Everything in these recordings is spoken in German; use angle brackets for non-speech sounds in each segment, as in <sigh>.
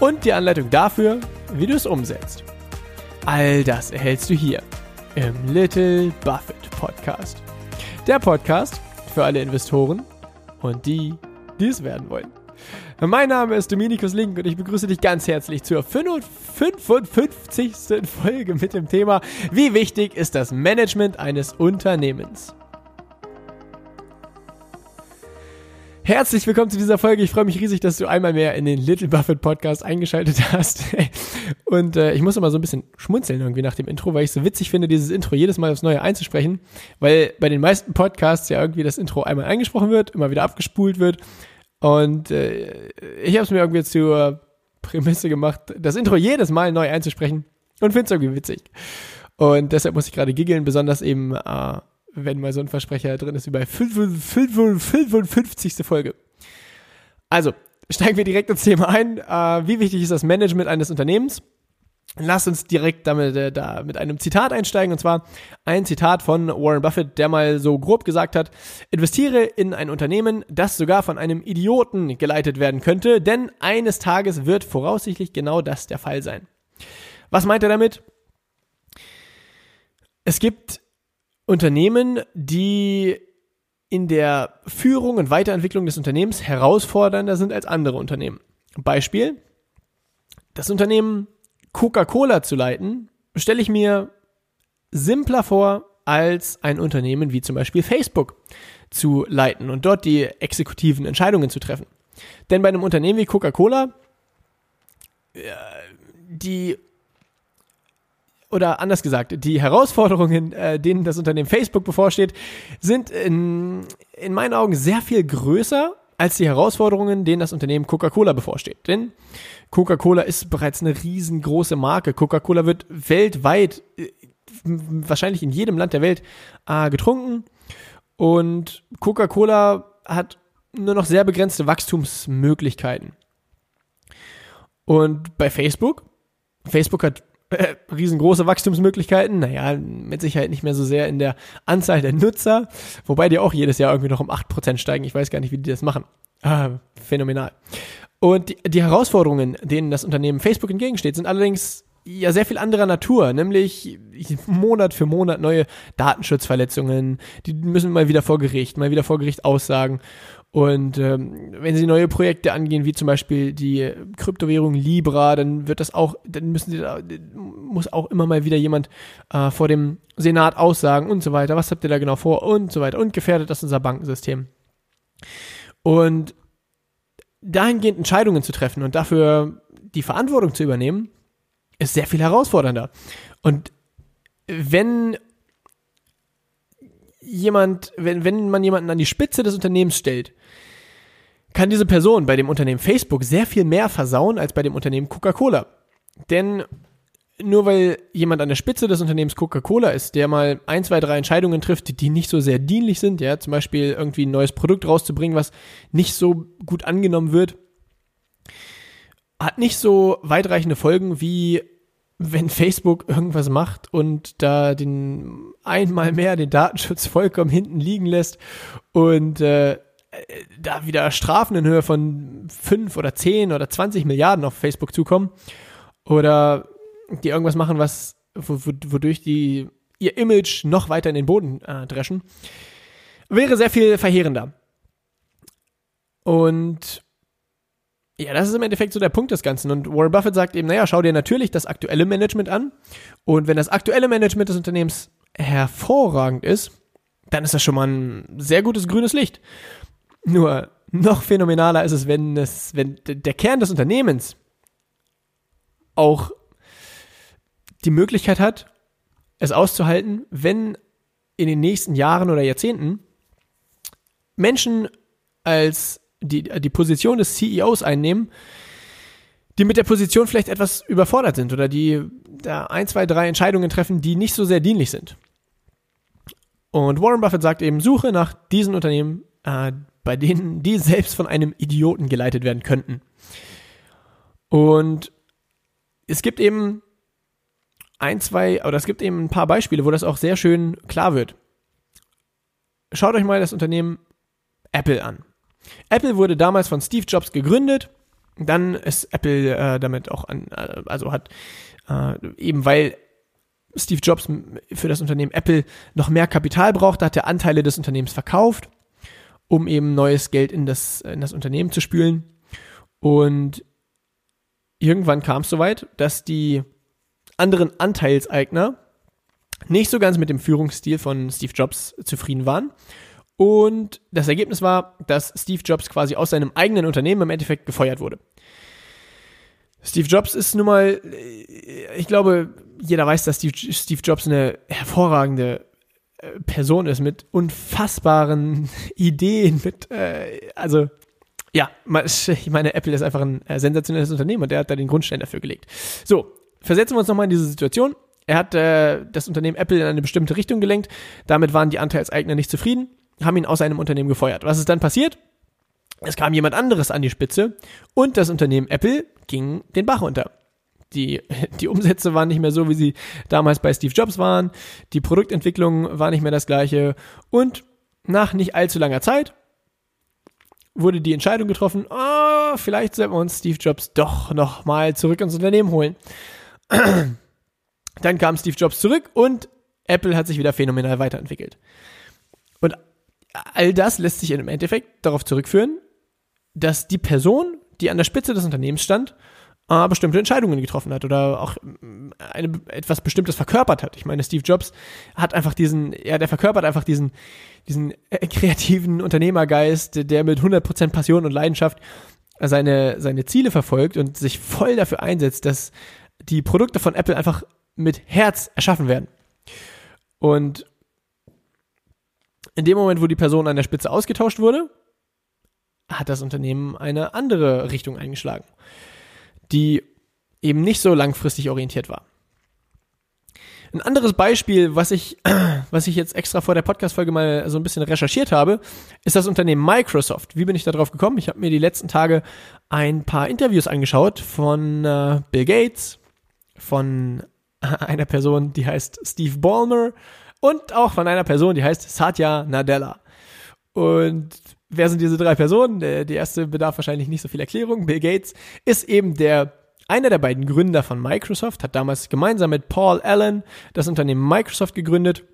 Und die Anleitung dafür, wie du es umsetzt. All das erhältst du hier im Little Buffett Podcast. Der Podcast für alle Investoren und die, die es werden wollen. Mein Name ist Dominikus Link und ich begrüße dich ganz herzlich zur 55. Folge mit dem Thema Wie wichtig ist das Management eines Unternehmens? Herzlich willkommen zu dieser Folge. Ich freue mich riesig, dass du einmal mehr in den Little Buffett Podcast eingeschaltet hast. <laughs> Und äh, ich muss immer so ein bisschen schmunzeln irgendwie nach dem Intro, weil ich so witzig finde, dieses Intro jedes Mal aufs Neue einzusprechen, weil bei den meisten Podcasts ja irgendwie das Intro einmal eingesprochen wird, immer wieder abgespult wird. Und äh, ich habe es mir irgendwie zur Prämisse gemacht, das Intro jedes Mal neu einzusprechen und finde es irgendwie witzig. Und deshalb muss ich gerade giggeln, besonders eben äh, wenn mal so ein Versprecher drin ist wie bei 55. Folge. Also, steigen wir direkt ins Thema ein. Äh, wie wichtig ist das Management eines Unternehmens? Lass uns direkt damit, äh, da mit einem Zitat einsteigen, und zwar ein Zitat von Warren Buffett, der mal so grob gesagt hat, investiere in ein Unternehmen, das sogar von einem Idioten geleitet werden könnte, denn eines Tages wird voraussichtlich genau das der Fall sein. Was meint er damit? Es gibt Unternehmen, die in der Führung und Weiterentwicklung des Unternehmens herausfordernder sind als andere Unternehmen. Beispiel, das Unternehmen Coca-Cola zu leiten, stelle ich mir simpler vor, als ein Unternehmen wie zum Beispiel Facebook zu leiten und dort die exekutiven Entscheidungen zu treffen. Denn bei einem Unternehmen wie Coca-Cola, äh, die oder anders gesagt, die Herausforderungen, äh, denen das Unternehmen Facebook bevorsteht, sind in, in meinen Augen sehr viel größer als die Herausforderungen, denen das Unternehmen Coca-Cola bevorsteht. Denn Coca-Cola ist bereits eine riesengroße Marke. Coca-Cola wird weltweit, äh, wahrscheinlich in jedem Land der Welt, äh, getrunken. Und Coca-Cola hat nur noch sehr begrenzte Wachstumsmöglichkeiten. Und bei Facebook, Facebook hat äh, riesengroße Wachstumsmöglichkeiten. Naja, mit Sicherheit nicht mehr so sehr in der Anzahl der Nutzer, wobei die auch jedes Jahr irgendwie noch um 8% steigen. Ich weiß gar nicht, wie die das machen. Ah, phänomenal. Und die, die Herausforderungen, denen das Unternehmen Facebook entgegensteht, sind allerdings ja sehr viel anderer Natur, nämlich Monat für Monat neue Datenschutzverletzungen, die müssen mal wieder vor Gericht, mal wieder vor Gericht aussagen. Und ähm, wenn sie neue Projekte angehen, wie zum Beispiel die Kryptowährung Libra, dann wird das auch, dann müssen sie da, muss auch immer mal wieder jemand äh, vor dem Senat aussagen und so weiter. Was habt ihr da genau vor und so weiter. Und gefährdet das unser Bankensystem. Und dahingehend Entscheidungen zu treffen und dafür die Verantwortung zu übernehmen, ist sehr viel herausfordernder. Und wenn jemand, wenn, wenn man jemanden an die Spitze des Unternehmens stellt, kann diese Person bei dem Unternehmen Facebook sehr viel mehr versauen als bei dem Unternehmen Coca-Cola. Denn nur weil jemand an der Spitze des Unternehmens Coca-Cola ist, der mal ein, zwei, drei Entscheidungen trifft, die nicht so sehr dienlich sind, ja, zum Beispiel irgendwie ein neues Produkt rauszubringen, was nicht so gut angenommen wird, hat nicht so weitreichende Folgen wie wenn Facebook irgendwas macht und da den einmal mehr den Datenschutz vollkommen hinten liegen lässt und äh, da wieder Strafen in Höhe von 5 oder 10 oder 20 Milliarden auf Facebook zukommen oder die irgendwas machen, was wodurch die ihr Image noch weiter in den Boden äh, dreschen, wäre sehr viel verheerender. Und ja, das ist im Endeffekt so der Punkt des Ganzen. Und Warren Buffett sagt eben, naja, schau dir natürlich das aktuelle Management an. Und wenn das aktuelle Management des Unternehmens hervorragend ist, dann ist das schon mal ein sehr gutes grünes Licht. Nur noch phänomenaler ist es, wenn es, wenn der Kern des Unternehmens auch die Möglichkeit hat, es auszuhalten, wenn in den nächsten Jahren oder Jahrzehnten Menschen als die, die Position des CEOs einnehmen, die mit der Position vielleicht etwas überfordert sind oder die da ein, zwei, drei Entscheidungen treffen, die nicht so sehr dienlich sind. Und Warren Buffett sagt eben, suche nach diesen Unternehmen, äh, bei denen die selbst von einem Idioten geleitet werden könnten. Und es gibt eben ein, zwei, oder es gibt eben ein paar Beispiele, wo das auch sehr schön klar wird. Schaut euch mal das Unternehmen Apple an. Apple wurde damals von Steve Jobs gegründet. Dann ist Apple äh, damit auch an, äh, also hat äh, eben weil Steve Jobs für das Unternehmen Apple noch mehr Kapital brauchte, hat er Anteile des Unternehmens verkauft, um eben neues Geld in das, in das Unternehmen zu spülen. Und irgendwann kam es soweit, dass die anderen Anteilseigner nicht so ganz mit dem Führungsstil von Steve Jobs zufrieden waren. Und das Ergebnis war, dass Steve Jobs quasi aus seinem eigenen Unternehmen im Endeffekt gefeuert wurde. Steve Jobs ist nun mal, äh, ich glaube, jeder weiß, dass Steve, Jobs eine hervorragende äh, Person ist mit unfassbaren <laughs> Ideen, mit, äh, also ja, <laughs> ich meine, Apple ist einfach ein sensationelles Unternehmen und der hat da den Grundstein dafür gelegt. So, versetzen wir uns nochmal in diese Situation. Er hat äh, das Unternehmen Apple in eine bestimmte Richtung gelenkt. Damit waren die Anteilseigner nicht zufrieden, haben ihn aus seinem Unternehmen gefeuert. Was ist dann passiert? Es kam jemand anderes an die Spitze und das Unternehmen Apple ging den Bach runter. Die, <laughs> die Umsätze waren nicht mehr so, wie sie damals bei Steve Jobs waren. Die Produktentwicklung war nicht mehr das gleiche. Und nach nicht allzu langer Zeit wurde die Entscheidung getroffen, oh, vielleicht sollten wir uns Steve Jobs doch nochmal zurück ins Unternehmen holen. <clears throat> Dann kam Steve Jobs zurück und Apple hat sich wieder phänomenal weiterentwickelt. All das lässt sich im Endeffekt darauf zurückführen, dass die Person, die an der Spitze des Unternehmens stand, äh, bestimmte Entscheidungen getroffen hat oder auch mm, eine, etwas Bestimmtes verkörpert hat. Ich meine, Steve Jobs hat einfach diesen, ja, der verkörpert einfach diesen, diesen äh, kreativen Unternehmergeist, der mit 100% Passion und Leidenschaft seine, seine Ziele verfolgt und sich voll dafür einsetzt, dass die Produkte von Apple einfach mit Herz erschaffen werden. Und in dem Moment, wo die Person an der Spitze ausgetauscht wurde, hat das Unternehmen eine andere Richtung eingeschlagen, die eben nicht so langfristig orientiert war. Ein anderes Beispiel, was ich, <clears throat> was ich jetzt extra vor der Podcast-Folge mal so ein bisschen recherchiert habe, ist das Unternehmen Microsoft. Wie bin ich da drauf gekommen? Ich habe mir die letzten Tage ein paar Interviews angeschaut von äh, Bill Gates, von <laughs> einer Person, die heißt Steve Ballmer und auch von einer Person, die heißt Satya Nadella. Und wer sind diese drei Personen? Die erste bedarf wahrscheinlich nicht so viel Erklärung. Bill Gates ist eben der einer der beiden Gründer von Microsoft, hat damals gemeinsam mit Paul Allen das Unternehmen Microsoft gegründet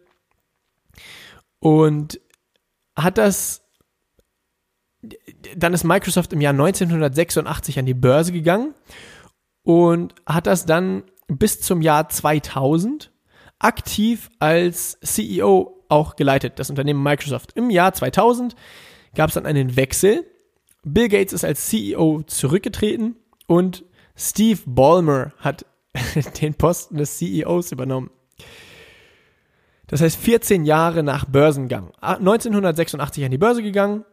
und hat das dann ist Microsoft im Jahr 1986 an die Börse gegangen und hat das dann bis zum Jahr 2000 aktiv als CEO auch geleitet, das Unternehmen Microsoft. Im Jahr 2000 gab es dann einen Wechsel. Bill Gates ist als CEO zurückgetreten und Steve Ballmer hat <laughs> den Posten des CEOs übernommen. Das heißt, 14 Jahre nach Börsengang. 1986 ah, an die Börse gegangen,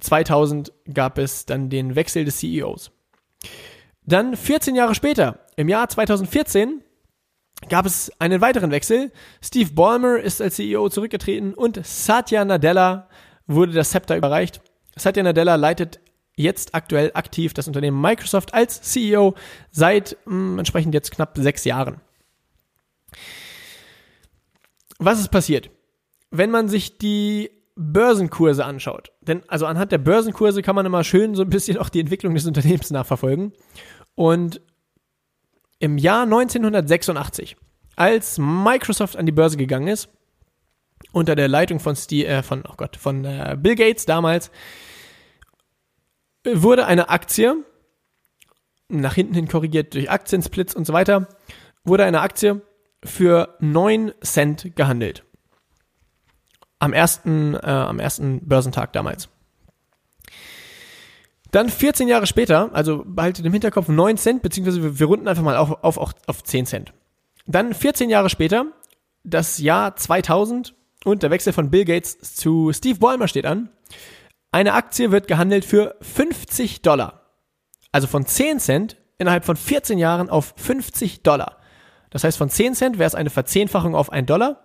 2000 gab es dann den Wechsel des CEOs. Dann 14 Jahre später, im Jahr 2014, gab es einen weiteren Wechsel. Steve Ballmer ist als CEO zurückgetreten und Satya Nadella wurde das Zepter überreicht. Satya Nadella leitet jetzt aktuell aktiv das Unternehmen Microsoft als CEO seit mh, hm, entsprechend jetzt knapp sechs Jahren. Was ist passiert? Wenn man sich die Börsenkurse anschaut, denn also anhand der Börsenkurse kann man immer schön so ein bisschen auch die Entwicklung des Unternehmens nachverfolgen. Und im Jahr 1986, als Microsoft an die Börse gegangen ist, unter der Leitung von, Steve, äh, von, oh Gott, von äh, Bill Gates damals, wurde eine Aktie, nach hinten hin korrigiert durch Aktiensplits und so weiter, wurde eine Aktie für 9 Cent gehandelt. Am ersten, äh, am ersten Börsentag damals. Dann 14 Jahre später, also behaltet im Hinterkopf 9 Cent, beziehungsweise wir, wir runden einfach mal auf, auf, auf, auf 10 Cent. Dann 14 Jahre später, das Jahr 2000 und der Wechsel von Bill Gates zu Steve Ballmer steht an. Eine Aktie wird gehandelt für 50 Dollar. Also von 10 Cent innerhalb von 14 Jahren auf 50 Dollar. Das heißt, von 10 Cent wäre es eine Verzehnfachung auf 1 Dollar,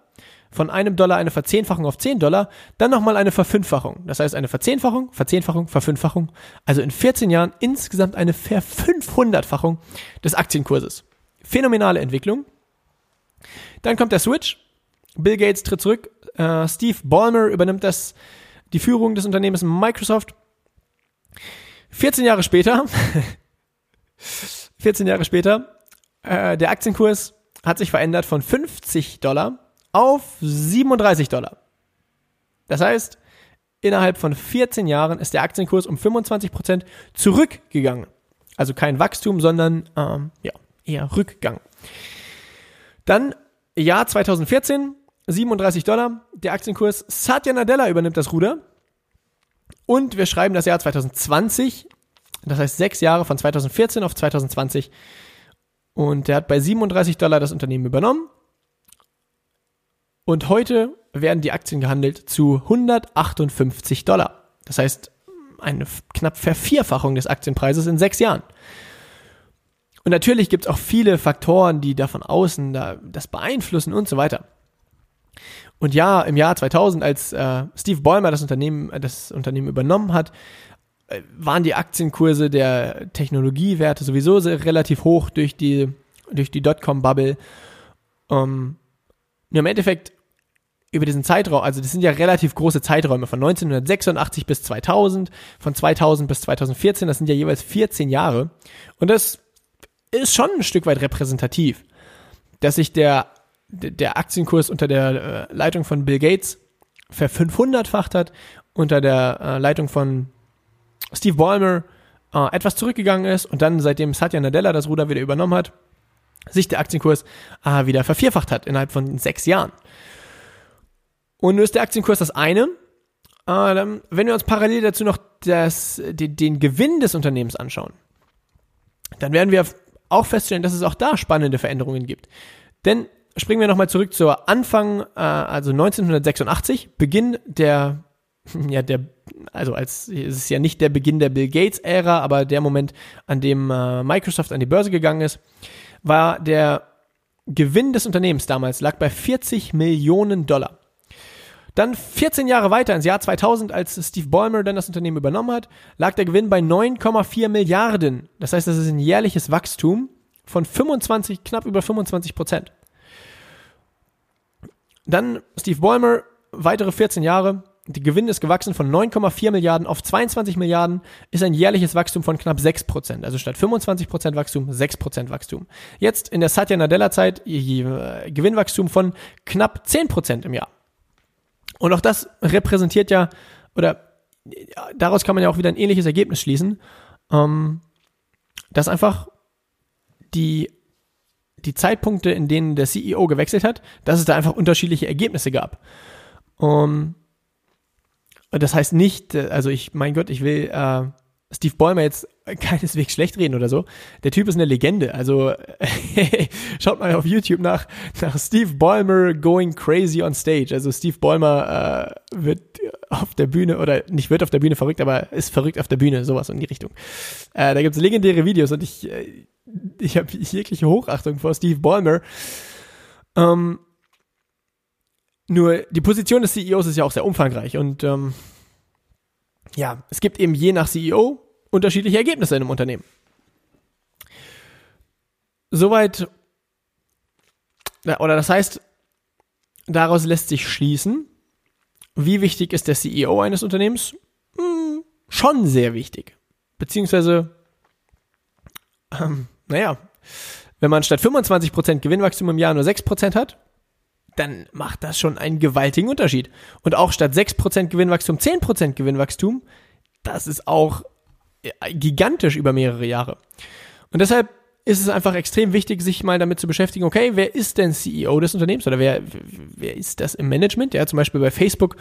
von einem Dollar eine Verzehnfachung auf 10 Dollar, dann nochmal eine Verfünffachung. Das heißt, eine Verzehnfachung, Verzehnfachung, Verfünffachung. Also in 14 Jahren insgesamt eine Verfünfhundertfachung des Aktienkurses. Phänomenale Entwicklung. Dann kommt der Switch. Bill Gates tritt zurück. Äh, Steve Ballmer übernimmt das, die Führung des Unternehmens Microsoft. 14 Jahre später, <laughs> 14 Jahre später, äh, der Aktienkurs hat sich verändert von 50 Dollar auf 37 Dollar. Das heißt, innerhalb von 14 Jahren ist der Aktienkurs um 25 Prozent zurückgegangen. Also kein Wachstum, sondern ähm, ja, eher Rückgang. Dann Jahr 2014, 37 Dollar, der Aktienkurs. Satya Nadella übernimmt das Ruder. Und wir schreiben das Jahr 2020, das heißt sechs Jahre von 2014 auf 2020. Und der hat bei 37 Dollar das Unternehmen übernommen. Und heute werden die Aktien gehandelt zu 158 Dollar. Das heißt, eine knapp Vervierfachung des Aktienpreises in sechs Jahren. Und natürlich gibt es auch viele Faktoren, die da von außen da, das beeinflussen und so weiter. Und ja, im Jahr 2000, als äh, Steve Ballmer das Unternehmen, äh, das Unternehmen übernommen hat, äh, waren die Aktienkurse der Technologiewerte sowieso relativ hoch durch die, durch die Dotcom-Bubble. Um, nur im Endeffekt über diesen Zeitraum, also das sind ja relativ große Zeiträume von 1986 bis 2000, von 2000 bis 2014, das sind ja jeweils 14 Jahre. Und das ist schon ein Stück weit repräsentativ, dass sich der, der Aktienkurs unter der äh, Leitung von Bill Gates ver 500-facht hat, unter der äh, Leitung von Steve Ballmer äh, etwas zurückgegangen ist und dann, seitdem Satya Nadella das Ruder wieder übernommen hat, sich der Aktienkurs äh, wieder vervierfacht hat innerhalb von sechs Jahren. Und nur ist der Aktienkurs das eine. Äh, wenn wir uns parallel dazu noch das, den, den Gewinn des Unternehmens anschauen, dann werden wir auch feststellen, dass es auch da spannende Veränderungen gibt. Denn springen wir nochmal zurück zur Anfang, äh, also 1986, Beginn der, <laughs> ja, der, also als, es ist ja nicht der Beginn der Bill Gates Ära, aber der Moment, an dem äh, Microsoft an die Börse gegangen ist, war der Gewinn des Unternehmens damals lag bei 40 Millionen Dollar. Dann 14 Jahre weiter, ins Jahr 2000, als Steve Ballmer dann das Unternehmen übernommen hat, lag der Gewinn bei 9,4 Milliarden. Das heißt, das ist ein jährliches Wachstum von 25, knapp über 25 Prozent. Dann Steve Ballmer, weitere 14 Jahre. Der Gewinn ist gewachsen von 9,4 Milliarden auf 22 Milliarden, ist ein jährliches Wachstum von knapp 6 Prozent. Also statt 25 Prozent Wachstum, 6 Prozent Wachstum. Jetzt in der Satya Nadella Zeit äh, Gewinnwachstum von knapp 10 Prozent im Jahr. Und auch das repräsentiert ja, oder daraus kann man ja auch wieder ein ähnliches Ergebnis schließen, ähm, dass einfach die, die Zeitpunkte, in denen der CEO gewechselt hat, dass es da einfach unterschiedliche Ergebnisse gab. Und das heißt nicht, also ich, mein Gott, ich will äh, Steve Ballmer jetzt keineswegs schlecht reden oder so. Der Typ ist eine Legende. Also <laughs> schaut mal auf YouTube nach, nach Steve Ballmer going crazy on stage. Also Steve Ballmer äh, wird auf der Bühne oder nicht wird auf der Bühne verrückt, aber ist verrückt auf der Bühne, sowas in die Richtung. Äh, da gibt's legendäre Videos und ich, äh, ich habe jegliche Hochachtung vor Steve Ballmer. Ähm, nur die Position des CEOs ist ja auch sehr umfangreich und ähm, ja, es gibt eben je nach CEO unterschiedliche Ergebnisse in einem Unternehmen. Soweit, oder das heißt, daraus lässt sich schließen, wie wichtig ist der CEO eines Unternehmens? Hm, schon sehr wichtig. Beziehungsweise, ähm, naja, wenn man statt 25% Gewinnwachstum im Jahr nur 6% hat, dann macht das schon einen gewaltigen Unterschied. Und auch statt 6% Gewinnwachstum 10% Gewinnwachstum, das ist auch äh, gigantisch über mehrere Jahre. Und deshalb ist es einfach extrem wichtig, sich mal damit zu beschäftigen, okay, wer ist denn CEO des Unternehmens oder wer, wer ist das im Management? Ja, zum Beispiel bei Facebook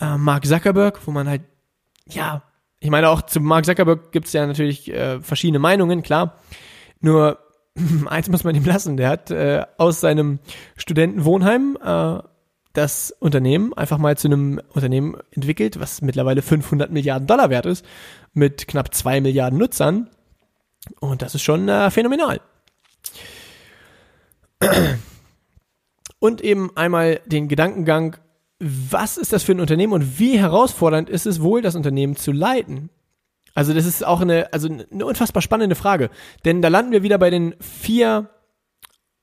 äh, Mark Zuckerberg, wo man halt, ja, ich meine auch zu Mark Zuckerberg gibt es ja natürlich äh, verschiedene Meinungen, klar. Nur <laughs> eins muss man ihm lassen, der hat äh, aus seinem Studentenwohnheim äh, das Unternehmen einfach mal zu einem Unternehmen entwickelt, was mittlerweile 500 Milliarden Dollar wert ist, mit knapp zwei Milliarden Nutzern. Und das ist schon äh, phänomenal. <clears throat> Und eben einmal den Gedankengang, was ist das für ein Unternehmen und wie herausfordernd ist es wohl, das Unternehmen zu leiten? Also das ist auch eine, also eine unfassbar spannende Frage. Denn da landen wir wieder bei den vier,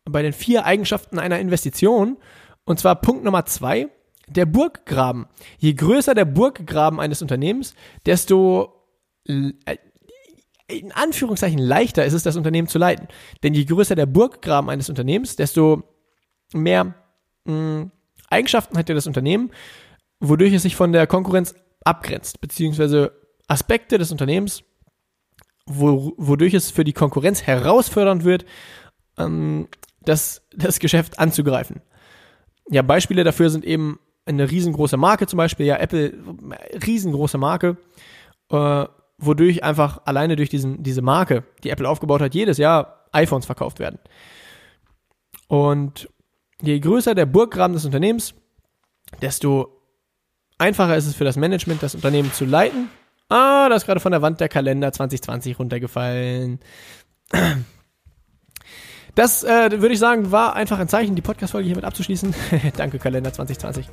bei den vier Eigenschaften einer Investition. Und zwar Punkt Nummer zwei, der Burggraben. Je größer der Burggraben eines Unternehmens, desto äh, in Anführungszeichen leichter ist es, das Unternehmen zu leiten. Denn je größer der Burggraben eines Unternehmens, desto mehr mh, Eigenschaften hat ja das Unternehmen, wodurch es sich von der Konkurrenz abgrenzt, beziehungsweise Aspekte des Unternehmens, wo, wodurch es für die Konkurrenz herausfordernd wird, ähm, das, das Geschäft anzugreifen. Ja, Beispiele dafür sind eben eine riesengroße Marke zum Beispiel, ja, Apple, riesengroße Marke, äh, wodurch einfach alleine durch diesen, diese Marke, die Apple aufgebaut hat, jedes Jahr iPhones verkauft werden. Und je größer der Burggraben des Unternehmens, desto einfacher ist es für das Management, das Unternehmen zu leiten. Ah, da ist gerade von der Wand der Kalender 2020 runtergefallen. Das äh, würde ich sagen, war einfach ein Zeichen, die Podcast-Folge hiermit abzuschließen. <laughs> Danke, Kalender 2020.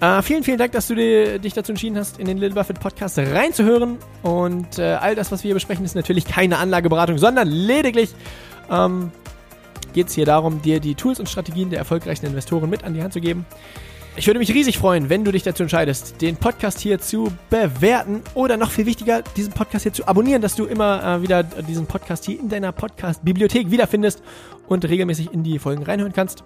Äh, vielen, vielen Dank, dass du dir, dich dazu entschieden hast, in den Little Buffett Podcast reinzuhören. Und äh, all das, was wir hier besprechen, ist natürlich keine Anlageberatung, sondern lediglich ähm, geht es hier darum, dir die Tools und Strategien der erfolgreichen Investoren mit an die Hand zu geben. Ich würde mich riesig freuen, wenn du dich dazu entscheidest, den Podcast hier zu bewerten oder noch viel wichtiger, diesen Podcast hier zu abonnieren, dass du immer äh, wieder diesen Podcast hier in deiner Podcast-Bibliothek wiederfindest und regelmäßig in die Folgen reinhören kannst.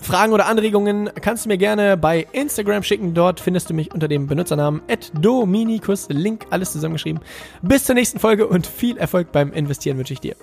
Fragen oder Anregungen kannst du mir gerne bei Instagram schicken. Dort findest du mich unter dem Benutzernamen @dominikus. Link alles zusammengeschrieben. Bis zur nächsten Folge und viel Erfolg beim Investieren wünsche ich dir.